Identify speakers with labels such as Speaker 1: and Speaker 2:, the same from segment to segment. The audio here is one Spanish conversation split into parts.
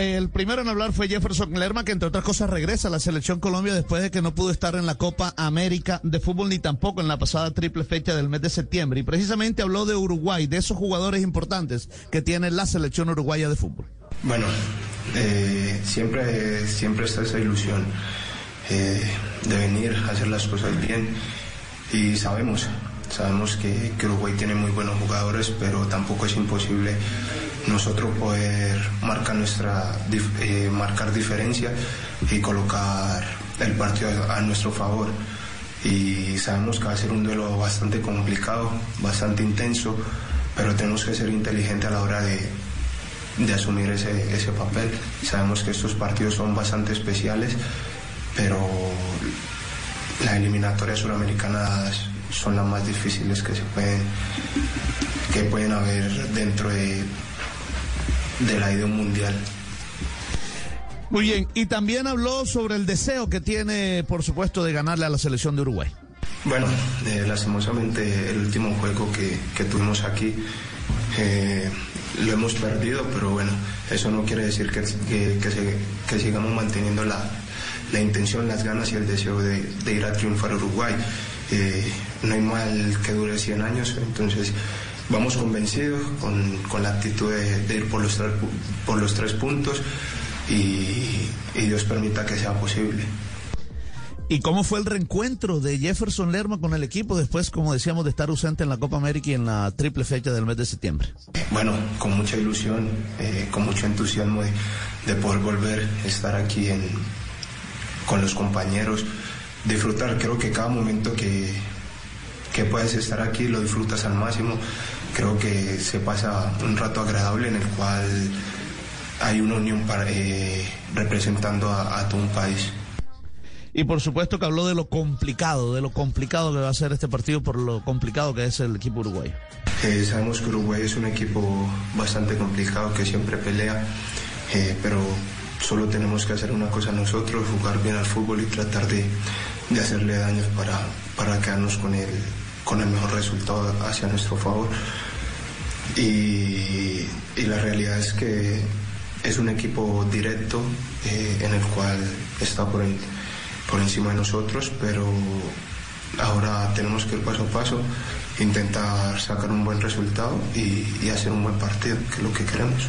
Speaker 1: el primero en hablar fue Jefferson Lerma, que entre otras cosas regresa a la selección Colombia después de que no pudo estar en la Copa América de Fútbol ni tampoco en la pasada triple fecha del mes de septiembre. Y precisamente habló de Uruguay, de esos jugadores importantes que tiene la selección uruguaya de fútbol.
Speaker 2: Bueno, eh, siempre, siempre está esa ilusión eh, de venir a hacer las cosas bien y sabemos, sabemos que, que Uruguay tiene muy buenos jugadores, pero tampoco es imposible nosotros poder marcar nuestra eh, marcar diferencia y colocar el partido a, nuestro favor. Y sabemos que va a ser un duelo bastante complicado bastante intenso pero tenemos que ser inteligentes a la hora de, de asumir ese, ese papel. Sabemos que estos partidos son bastante especiales pero las eliminatorias suramericanas son las más difíciles que se pueden que pueden haber dentro de de la idea mundial.
Speaker 1: Muy bien, y también habló sobre el deseo que tiene, por supuesto, de ganarle a la selección de Uruguay.
Speaker 2: Bueno, eh, lastimosamente el último juego que, que tuvimos aquí eh, lo hemos perdido, pero bueno, eso no quiere decir que, que, que sigamos manteniendo la, la, intención, las ganas y el deseo de, de ir a triunfar a Uruguay. Eh, no hay mal que dure 100 años, entonces vamos convencidos con, con la actitud de, de, ir por los, por los tres puntos y, y Dios permita que sea posible.
Speaker 1: ¿Y cómo fue el reencuentro de Jefferson Lerma con el equipo después, como decíamos, de estar ausente en la Copa América y en la triple fecha del mes de septiembre?
Speaker 2: Bueno, con mucha ilusión, eh, con mucho entusiasmo de, de, poder volver a estar aquí en, con los compañeros, disfrutar, creo que cada momento que, que puedes estar aquí lo disfrutas al máximo creo que se pasa un rato agradable en el cual hay una unión para, eh, representando a, a, todo un país.
Speaker 1: Y por supuesto que habló de lo complicado, de lo complicado que va a ser este partido por lo complicado que es el equipo uruguayo.
Speaker 2: Eh, sabemos que Uruguay es un equipo bastante complicado que siempre pelea, eh, pero solo tenemos que hacer una cosa nosotros, jugar bien al fútbol y tratar de, de hacerle daño para, para quedarnos con el, con el mejor resultado hacia nuestro favor. Y, la realidad es que es un equipo directo eh, en el cual está por, el, por encima de nosotros, pero ahora tenemos que ir paso a paso, intentar sacar un buen resultado y hacer un buen partido, que es lo que queremos.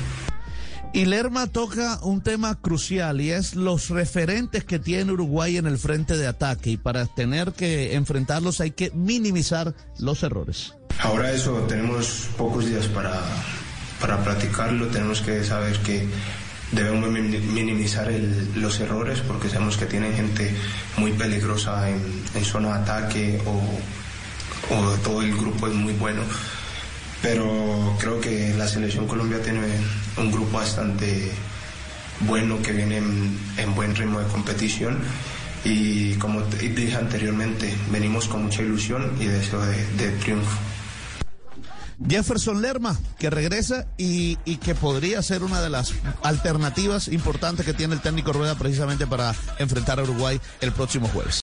Speaker 1: Y Lerma toca un tema crucial y es los referentes que tiene Uruguay en el frente de ataque. Y para tener que enfrentarlos hay que minimizar los errores.
Speaker 2: Ahora eso, tenemos pocos días para, para practicarlo, tenemos que saber que debemos minimizar el, los errores porque sabemos que tienen gente muy peligrosa en, en zona de ataque o, o todo el grupo es muy bueno pero creo que la selección Colombia tiene un grupo bastante bueno que viene en, en buen ritmo de competición y como dije anteriormente, venimos con mucha ilusión y deseo de, triunfo.
Speaker 1: Jefferson Lerma, que regresa y, que podría ser una de las alternativas importantes que tiene el técnico Rueda precisamente para enfrentar a Uruguay el próximo jueves.